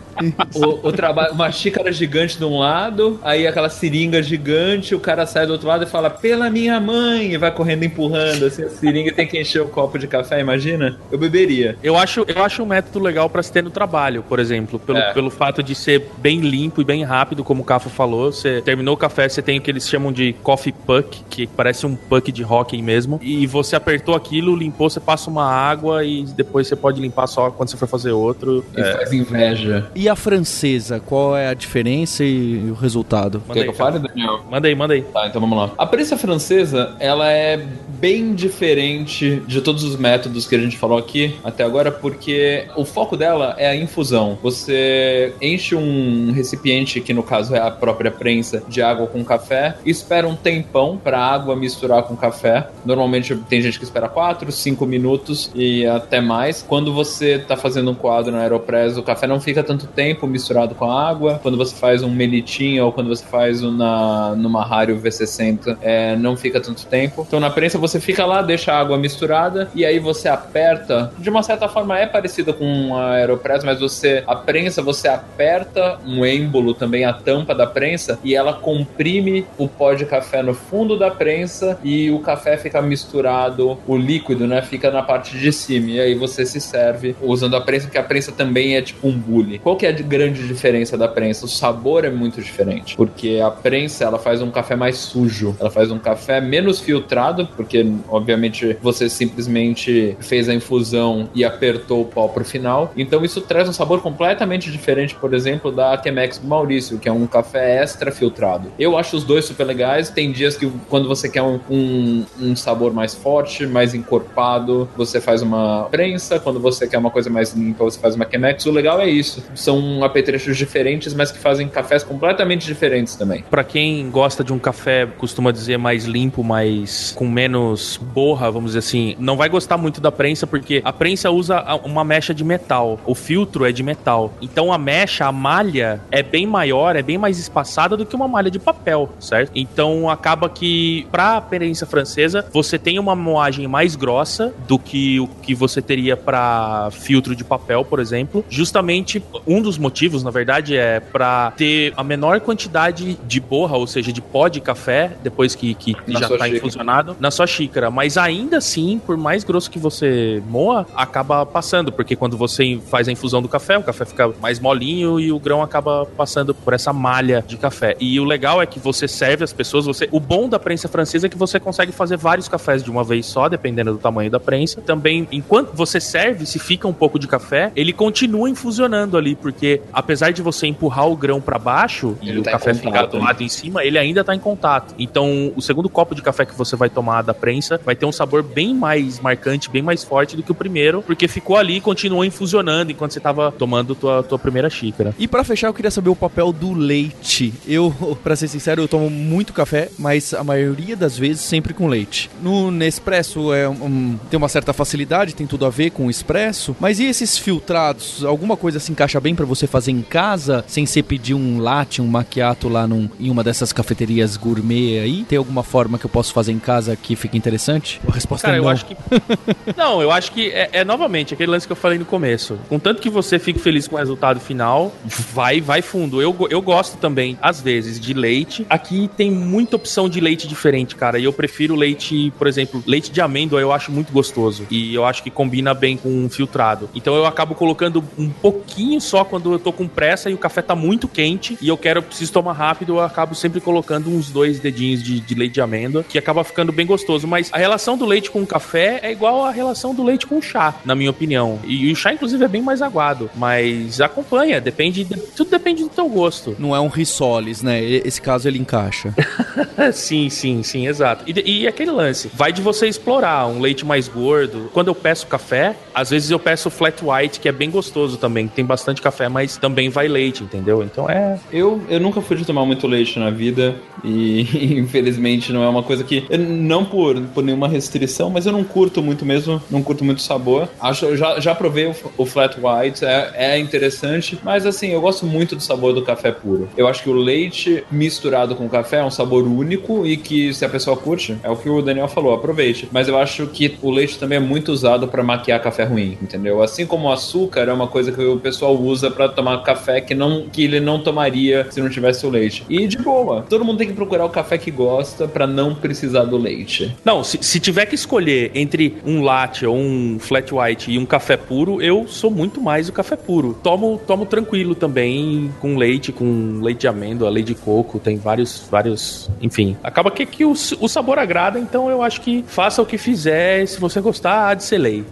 O, o trabalho, uma xícara gigante de um lado, aí aquela seringa gigante, o cara sai do outro lado e fala, pela minha mãe, e vai correndo empurrando, assim, a seringa tem que encher o copo de café, imagina? Eu beberia. Eu acho, eu acho um método legal para se ter no trabalho, por exemplo, pelo, é. pelo fato de ser bem limpo e bem rápido, como o Cafo falou. Você terminou o café, você tem o que eles chamam de coffee puck, que parece um puck de hockey mesmo, e você apertou aquilo, limpou, você passa uma água e depois você pode limpar só quando você for fazer outro. E é. faz inveja. E a francesa, qual é a diferença e o resultado? Manda Quer aí, que eu fale, Daniel? Manda aí, manda aí. Tá, então vamos lá. A prensa francesa, ela é bem diferente de todos os métodos que a gente falou aqui até agora, porque o foco dela é a infusão. Você enche um recipiente, que no caso é a própria prensa, de água com café, espera um tempão para a água misturar com café. Normalmente tem gente que espera 4, 5 minutos e até mais. Quando você está fazendo um quadro na Aeropress, o café não fica tanto tempo misturado com a água. Quando você faz um melitinho ou quando você faz uma, numa Rario V60, é, não fica tanto tempo. Então na prensa você fica lá, deixa a água misturada e aí você aperta. De uma certa forma é parecida com a Aeropress, mas você a prensa você aperta um êmbolo também a tampa da prensa e ela comprime o pó de café no fundo da prensa e o café fica misturado, o líquido, né, fica na parte de cima e aí você se serve usando a prensa, porque a prensa também é tipo um bule. Qual que é a grande diferença da prensa? O sabor é muito diferente, porque a prensa ela faz um café mais sujo, ela faz um café menos filtrado, porque porque obviamente você simplesmente fez a infusão e apertou o pó pro final. Então isso traz um sabor completamente diferente, por exemplo, da Chemex do Maurício, que é um café extra filtrado. Eu acho os dois super legais. Tem dias que quando você quer um, um, um sabor mais forte, mais encorpado, você faz uma prensa. Quando você quer uma coisa mais limpa, você faz uma Chemex. O legal é isso. São apetrechos diferentes, mas que fazem cafés completamente diferentes também. Para quem gosta de um café, costuma dizer mais limpo, mais com menos menos borra, vamos dizer assim, não vai gostar muito da prensa porque a prensa usa uma mecha de metal, o filtro é de metal. Então a mecha, a malha é bem maior, é bem mais espaçada do que uma malha de papel, certo? Então acaba que para a prensa francesa você tem uma moagem mais grossa do que o que você teria para filtro de papel, por exemplo. Justamente um dos motivos, na verdade, é para ter a menor quantidade de borra, ou seja, de pó de café depois que, que já está infusionado na sua xícara. Mas ainda assim, por mais grosso que você moa, acaba passando, porque quando você faz a infusão do café, o café fica mais molinho e o grão acaba passando por essa malha de café. E o legal é que você serve as pessoas, você, o bom da prensa francesa é que você consegue fazer vários cafés de uma vez só, dependendo do tamanho da prensa. Também, enquanto você serve, se fica um pouco de café, ele continua infusionando ali, porque apesar de você empurrar o grão para baixo ele e tá o café ficar do lado em cima, ele ainda tá em contato. Então, o segundo copo de café que você vai tomar da prensa vai ter um sabor bem mais marcante, bem mais forte do que o primeiro, porque ficou ali e continuou infusionando enquanto você tava tomando tua, tua primeira xícara. E para fechar, eu queria saber o papel do leite. Eu, (laughs) para ser sincero, eu tomo muito café, mas a maioria das vezes sempre com leite. No Nespresso é um, tem uma certa facilidade, tem tudo a ver com o espresso, mas e esses filtrados? Alguma coisa se encaixa bem para você fazer em casa, sem ser pedir um latte, um macchiato lá num, em uma dessas cafeterias gourmet aí? Tem alguma forma que eu posso fazer em casa que fique interessante? A resposta Cara, é não. eu acho que (laughs) Não, eu acho que é, é novamente aquele lance que eu falei no começo. Contanto que você fique feliz com o resultado final, vai vai fundo. Eu, eu gosto também às vezes de leite. Aqui tem muita opção de leite diferente, cara, e eu prefiro leite, por exemplo, leite de amêndoa eu acho muito gostoso e eu acho que combina bem com um filtrado. Então eu acabo colocando um pouquinho só quando eu tô com pressa e o café tá muito quente e eu quero, preciso tomar rápido, eu acabo sempre colocando uns dois dedinhos de, de leite de amêndoa, que acaba ficando bem gostoso. Mas a relação do leite com o café é igual a relação do leite com o chá, na minha opinião. E, e o chá, inclusive, é bem mais aguado. Mas acompanha, depende. De, tudo depende do teu gosto. Não é um risoles, né? Esse caso ele encaixa. (laughs) sim, sim, sim, exato. E, e aquele lance, vai de você explorar um leite mais gordo. Quando eu peço café, às vezes eu peço flat white, que é bem gostoso também. Tem bastante café, mas também vai leite, entendeu? Então é. Eu, eu nunca fui de tomar muito leite na vida e (laughs) infelizmente não é uma coisa que. Não por, por nenhuma restrição, mas eu não curto muito mesmo, não curto muito o sabor. Acho, já, já provei o, o flat white, é, é interessante, mas assim, eu gosto muito do sabor do café puro. Eu acho que o leite misturado com café é um sabor único e que se a pessoa curte, é o que o Daniel falou, aproveite. Mas eu acho que o leite também é muito usado para maquiar café ruim, entendeu? Assim como o açúcar é uma coisa que o pessoal usa para tomar café que não que ele não tomaria se não tivesse o leite. E de boa, todo mundo tem que procurar o café que gosta para não precisar do leite. Não, se, se tiver que escolher entre um latte ou um flat white e um café puro, eu sou muito mais o café puro. Tomo, tomo tranquilo também com leite, com leite de amêndoa, leite de coco, tem vários, vários, enfim. Acaba que, que o, o sabor agrada, então eu acho que faça o que fizer, se você gostar, há de ser lei.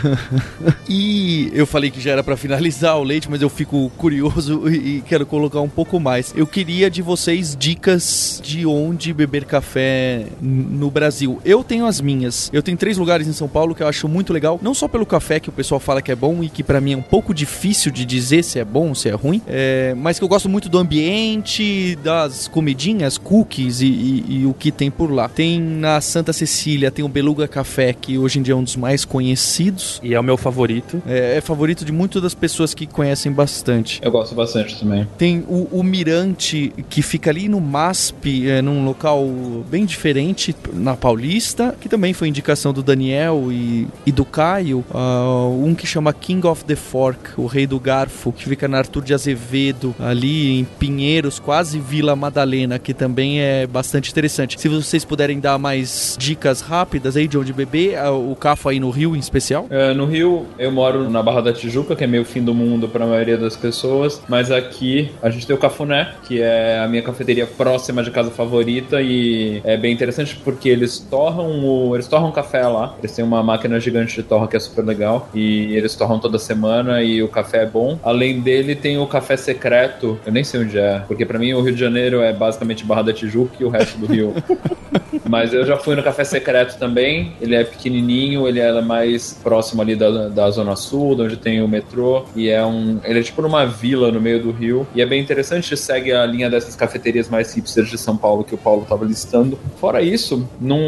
(laughs) e eu falei que já era para finalizar o leite, mas eu fico curioso e quero colocar um pouco mais. Eu queria de vocês dicas de onde beber café no Brasil. Eu tenho as minhas. Eu tenho três lugares em São Paulo que eu acho muito legal, não só pelo café que o pessoal fala que é bom e que para mim é um pouco difícil de dizer se é bom ou se é ruim, é, mas que eu gosto muito do ambiente, das comidinhas, cookies e, e, e o que tem por lá. Tem na Santa Cecília, tem o Beluga Café, que hoje em dia é um dos mais conhecidos. E é o meu favorito. É, é favorito de muitas das pessoas que conhecem bastante. Eu gosto bastante também. Tem o, o Mirante, que fica ali no MASP, é, num local bem diferente, na Paulista, que também foi indicação do Daniel e, e do Caio. Uh, um que chama King of the Fork, o Rei do Garfo, que fica na Arthur de Azevedo, ali em Pinheiros, quase Vila Madalena, que também é bastante interessante. Se vocês puderem dar mais dicas rápidas aí de onde beber, o Cafo aí no Rio em especial? É, no Rio, eu moro na Barra da Tijuca, que é meio fim do mundo para a maioria das pessoas, mas aqui a gente tem o Cafuné, que é a minha cafeteria próxima de casa favorita e é bem interessante porque eles torram o, eles torram café lá. Eles têm uma máquina gigante de torra que é super legal e eles torram toda semana e o café é bom. Além dele tem o café secreto, eu nem sei onde é, porque para mim o Rio de Janeiro é basicamente Barra da Tijuca e o resto do Rio (laughs) Mas eu já fui no Café Secreto também. Ele é pequenininho, ele é mais próximo ali da, da Zona Sul, onde tem o metrô. E é um. Ele é tipo numa vila no meio do Rio. E é bem interessante, segue a linha dessas cafeterias mais hipsters de São Paulo que o Paulo estava listando. Fora isso, não,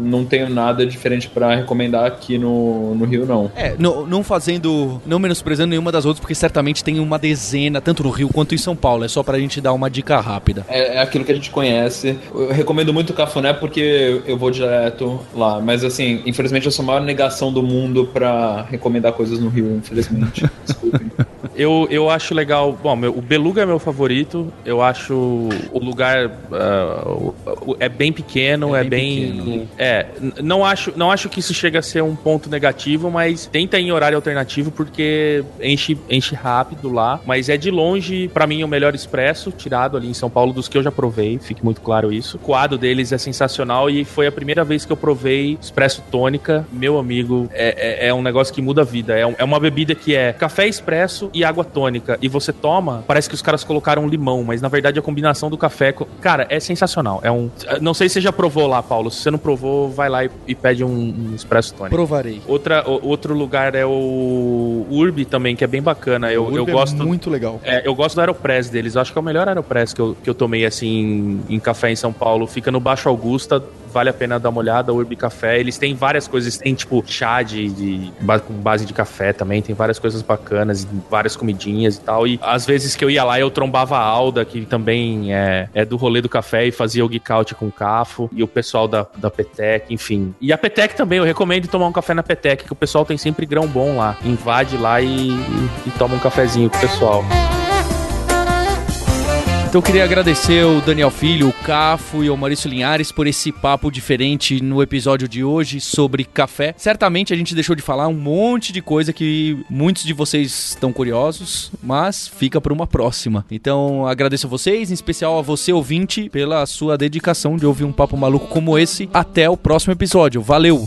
não tenho nada diferente para recomendar aqui no, no Rio, não. É, não, não fazendo. Não menosprezando nenhuma das outras, porque certamente tem uma dezena, tanto no Rio quanto em São Paulo. É só pra gente dar uma dica rápida. É, é aquilo que a gente conhece. Eu recomendo muito o Cafuné porque eu vou direto lá. Mas assim, infelizmente eu sou a maior negação do mundo pra recomendar coisas no Rio, infelizmente. (laughs) Desculpem. Eu, eu acho legal. Bom, meu, o Beluga é meu favorito. Eu acho o lugar uh, é bem pequeno, é, é bem. bem pequeno. É, não acho, não acho que isso chega a ser um ponto negativo, mas tenta em horário alternativo porque enche, enche rápido lá. Mas é de longe, para mim, o melhor expresso tirado ali em São Paulo dos que eu já provei. Fique muito claro isso. O quadro deles é sensacional e foi a primeira vez que eu provei expresso tônica. Meu amigo, é, é, é um negócio que muda a vida. É, um, é uma bebida que é café expresso e água tônica e você toma, parece que os caras colocaram limão, mas na verdade a combinação do café, cara, é sensacional. É um, não sei se você já provou lá, Paulo. Se você não provou, vai lá e, e pede um, um expresso tônico. Provarei. Outra, o, outro lugar é o Urbi também, que é bem bacana. Eu, eu é gosto é muito legal. É, eu gosto do Aeropress deles. Eu acho que é o melhor Aeropress que eu, que eu tomei assim em café em São Paulo. Fica no Baixo Augusta, vale a pena dar uma olhada, Urbi Café. Eles têm várias coisas, tem tipo chá de, de com base de café também, tem várias coisas bacanas, várias comidinhas e tal. E às vezes que eu ia lá, eu trombava a Alda, que também é, é do rolê do café e fazia o geek out com o Cafo, e o pessoal da, da Petec, enfim. E a Petec também, eu recomendo tomar um café na Petec, que o pessoal tem sempre grão bom lá. Invade lá e, e, e toma um cafezinho com o pessoal. Então eu queria agradecer o Daniel Filho, o Cafo e o Maurício Linhares por esse papo diferente no episódio de hoje sobre café. Certamente a gente deixou de falar um monte de coisa que muitos de vocês estão curiosos, mas fica para uma próxima. Então agradeço a vocês, em especial a você ouvinte, pela sua dedicação de ouvir um papo maluco como esse. Até o próximo episódio. Valeu!